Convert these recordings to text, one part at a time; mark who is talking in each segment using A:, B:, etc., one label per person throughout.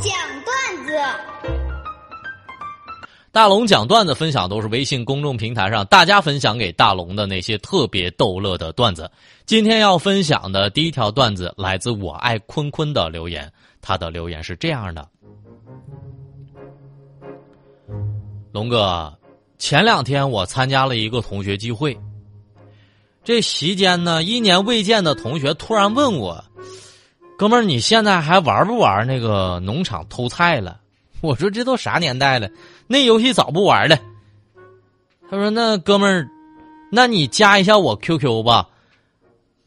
A: 讲段子。
B: 大龙讲段子分享都是微信公众平台上大家分享给大龙的那些特别逗乐的段子。今天要分享的第一条段子来自我爱坤坤的留言，他的留言是这样的：龙哥，前两天我参加了一个同学聚会，这席间呢，一年未见的同学突然问我：“哥们儿，你现在还玩不玩那个农场偷菜了？”我说：“这都啥年代了？”那游戏早不玩了。他说：“那哥们儿，那你加一下我 QQ 吧。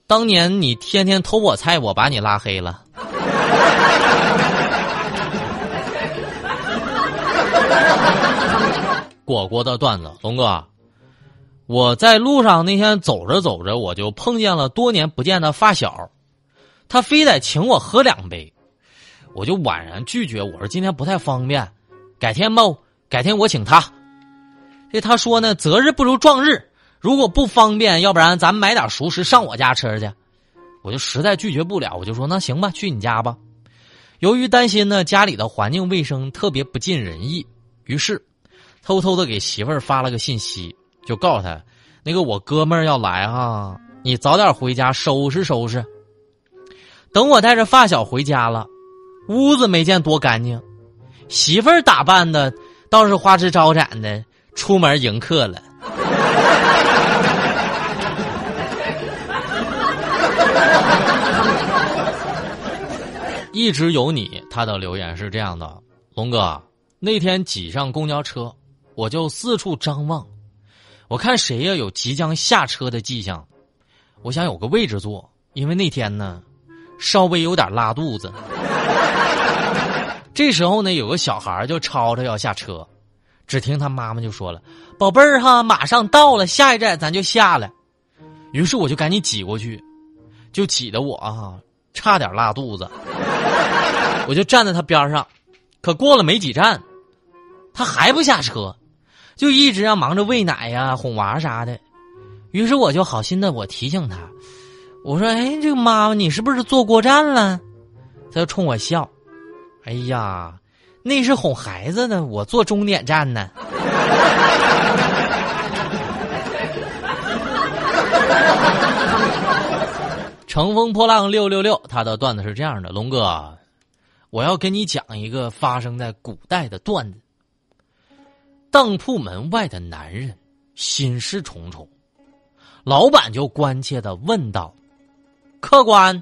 B: 当年你天天偷我菜，我把你拉黑了。”果果的段子，龙哥，我在路上那天走着走着，我就碰见了多年不见的发小，他非得请我喝两杯，我就婉然拒绝，我说今天不太方便，改天吧。改天我请他，这他说呢，择日不如撞日。如果不方便，要不然咱买点熟食上我家吃去。我就实在拒绝不了，我就说那行吧，去你家吧。由于担心呢家里的环境卫生特别不尽人意，于是偷偷的给媳妇儿发了个信息，就告诉他，那个我哥们儿要来哈，你早点回家收拾收拾。等我带着发小回家了，屋子没见多干净，媳妇儿打扮的。倒是花枝招展的出门迎客了。一直有你，他的留言是这样的：龙哥，那天挤上公交车，我就四处张望，我看谁呀有即将下车的迹象，我想有个位置坐，因为那天呢，稍微有点拉肚子。这时候呢，有个小孩就吵着要下车，只听他妈妈就说了：“宝贝儿哈，马上到了，下一站咱就下来。”于是我就赶紧挤过去，就挤得我啊差点拉肚子。我就站在他边上，可过了没几站，他还不下车，就一直要忙着喂奶呀、哄娃啥的。于是我就好心的我提醒他，我说：“哎，这个妈妈，你是不是坐过站了？”他就冲我笑。哎呀，那是哄孩子呢，我坐终点站呢。乘风破浪六六六，他的段子是这样的：龙哥，我要跟你讲一个发生在古代的段子。当铺门外的男人心事重重，老板就关切的问道：“客官，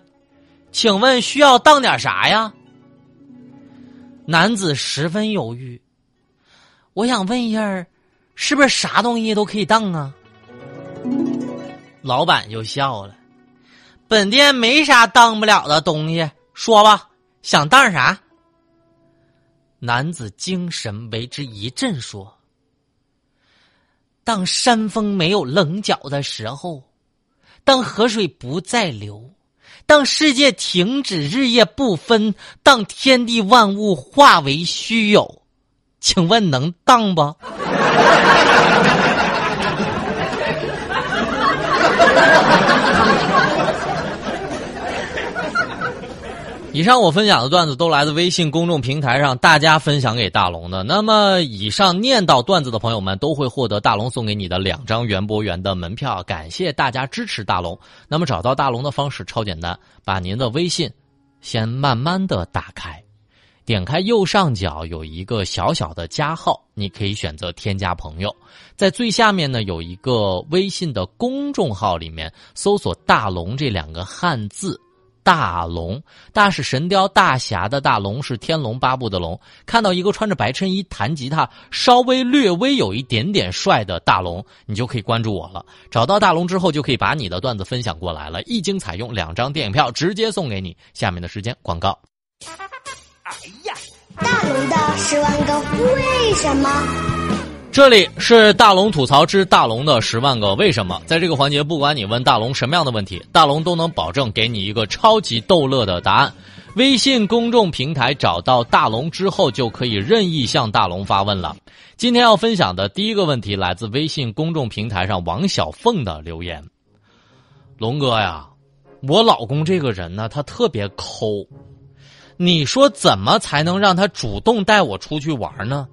B: 请问需要当点啥呀？”男子十分犹豫，我想问一下，是不是啥东西都可以当啊？老板就笑了，本店没啥当不了的东西，说吧，想当啥？男子精神为之一振，说：“当山峰没有棱角的时候，当河水不再流。”当世界停止日夜不分，当天地万物化为虚有，请问能当不？以上我分享的段子都来自微信公众平台上大家分享给大龙的。那么，以上念到段子的朋友们都会获得大龙送给你的两张园博园的门票。感谢大家支持大龙。那么，找到大龙的方式超简单，把您的微信先慢慢的打开，点开右上角有一个小小的加号，你可以选择添加朋友。在最下面呢有一个微信的公众号，里面搜索“大龙”这两个汉字。大龙，大是神雕大侠的大龙，是天龙八部的龙。看到一个穿着白衬衣弹吉他，稍微略微有一点点帅的大龙，你就可以关注我了。找到大龙之后，就可以把你的段子分享过来了。一经采用，两张电影票直接送给你。下面的时间广告。
A: 哎呀，大龙的十万个为什么？
B: 这里是大龙吐槽之大龙的十万个为什么，在这个环节，不管你问大龙什么样的问题，大龙都能保证给你一个超级逗乐的答案。微信公众平台找到大龙之后，就可以任意向大龙发问了。今天要分享的第一个问题来自微信公众平台上王小凤的留言：龙哥呀，我老公这个人呢，他特别抠。你说怎么才能让他主动带我出去玩呢？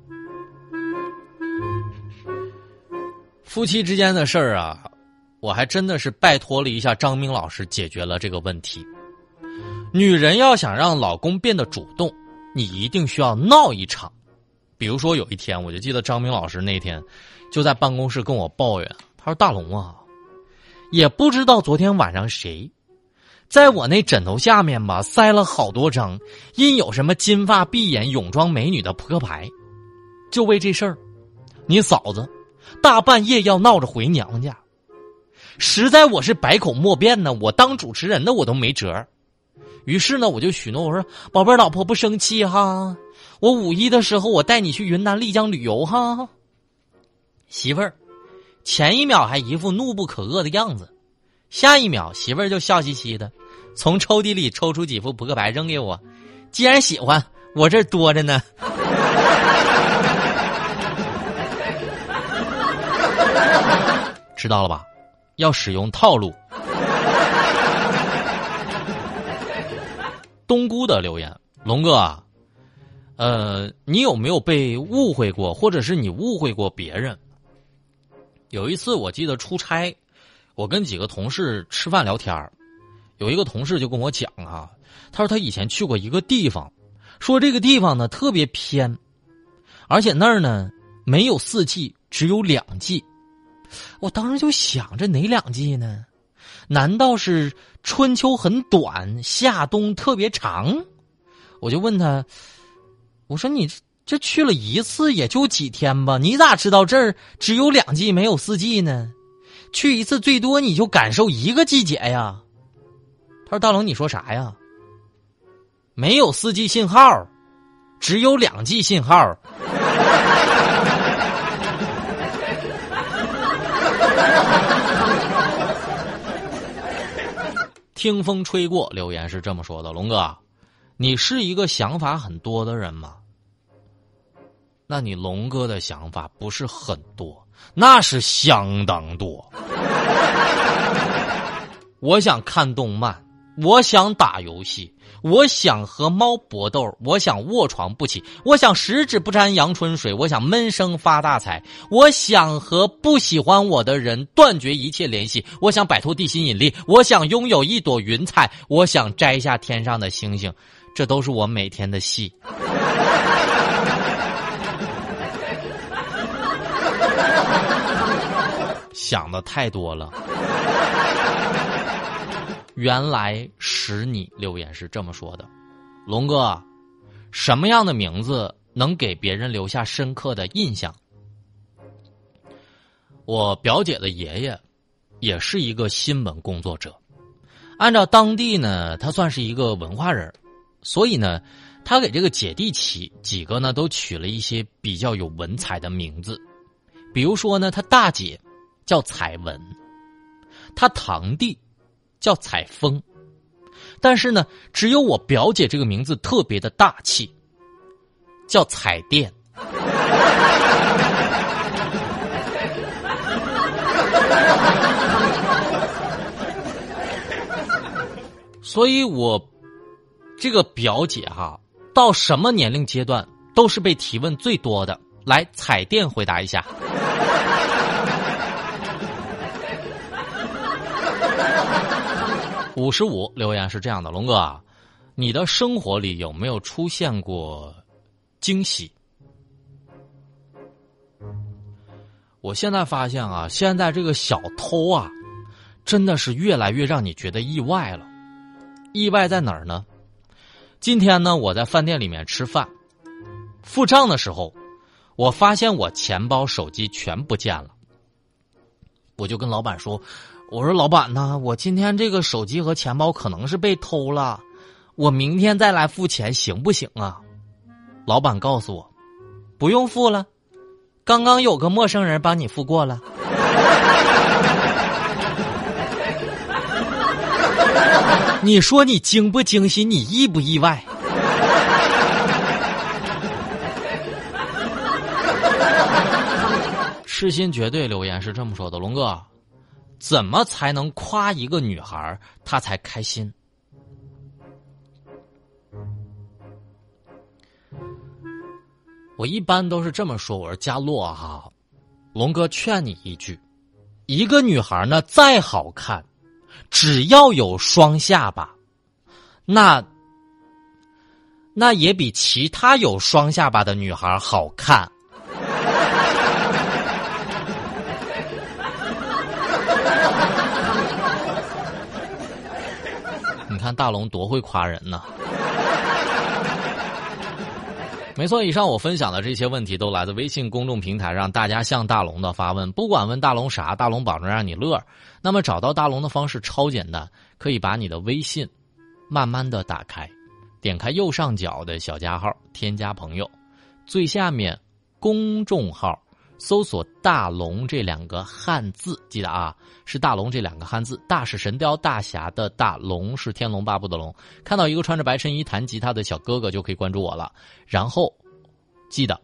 B: 夫妻之间的事儿啊，我还真的是拜托了一下张明老师解决了这个问题。女人要想让老公变得主动，你一定需要闹一场。比如说有一天，我就记得张明老师那天就在办公室跟我抱怨，他说：“大龙啊，也不知道昨天晚上谁在我那枕头下面吧塞了好多张印有什么金发碧眼泳装美女的扑克牌，就为这事儿，你嫂子大半夜要闹着回娘家，实在我是百口莫辩呢。我当主持人的我都没辙。于是呢，我就许诺我说：宝贝儿，老婆不生气哈。”我五一的时候，我带你去云南丽江旅游哈，媳妇儿，前一秒还一副怒不可遏的样子，下一秒媳妇儿就笑嘻嘻的，从抽屉里抽出几副扑克牌扔给我，既然喜欢，我这多着呢。知道了吧？要使用套路。冬菇的留言，龙哥啊。呃，你有没有被误会过，或者是你误会过别人？有一次，我记得出差，我跟几个同事吃饭聊天有一个同事就跟我讲啊，他说他以前去过一个地方，说这个地方呢特别偏，而且那儿呢没有四季，只有两季。我当时就想，这哪两季呢？难道是春秋很短，夏冬特别长？我就问他。我说你这去了一次也就几天吧，你咋知道这儿只有两季没有四季呢？去一次最多你就感受一个季节呀。他说：“大龙，你说啥呀？没有四季信号，只有两季信号。听风吹过，留言是这么说的：龙哥。你是一个想法很多的人吗？那你龙哥的想法不是很多，那是相当多。我想看动漫，我想打游戏，我想和猫搏斗，我想卧床不起，我想十指不沾阳春水，我想闷声发大财，我想和不喜欢我的人断绝一切联系，我想摆脱地心引力，我想拥有一朵云彩，我想摘下天上的星星。这都是我每天的戏，想的太多了。原来使你留言是这么说的，龙哥，什么样的名字能给别人留下深刻的印象？我表姐的爷爷也是一个新闻工作者，按照当地呢，他算是一个文化人。所以呢，他给这个姐弟起几个呢，都取了一些比较有文采的名字。比如说呢，他大姐叫彩文，他堂弟叫彩风，但是呢，只有我表姐这个名字特别的大气，叫彩电。所以我。这个表姐哈，到什么年龄阶段都是被提问最多的。来，彩电回答一下。五十五留言是这样的：龙哥，你的生活里有没有出现过惊喜？我现在发现啊，现在这个小偷啊，真的是越来越让你觉得意外了。意外在哪儿呢？今天呢，我在饭店里面吃饭，付账的时候，我发现我钱包、手机全不见了。我就跟老板说：“我说老板呢，我今天这个手机和钱包可能是被偷了，我明天再来付钱行不行啊？”老板告诉我：“不用付了，刚刚有个陌生人帮你付过了。”你说你惊不惊喜？你意不意外？痴心绝对留言是这么说的：龙哥，怎么才能夸一个女孩她才开心？我一般都是这么说我说佳洛哈龙哥劝你一句一个女孩呢再好看只要有双下巴那那也比其他有双下巴的女孩好看。你看大龙多会夸人呢。没错，以上我分享的这些问题都来自微信公众平台上大家向大龙的发问。不管问大龙啥，大龙保证让你乐。那么找到大龙的方式超简单，可以把你的微信慢慢的打开，点开右上角的小加号，添加朋友，最下面公众号搜索“大龙”这两个汉字，记得啊，是“大龙”这两个汉字。大是神雕大侠的大，龙是天龙八部的龙。看到一个穿着白衬衣弹吉他的小哥哥，就可以关注我了。然后。记得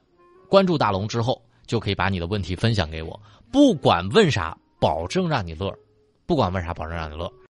B: 关注大龙之后，就可以把你的问题分享给我，不管问啥，保证让你乐。不管问啥，保证让你乐。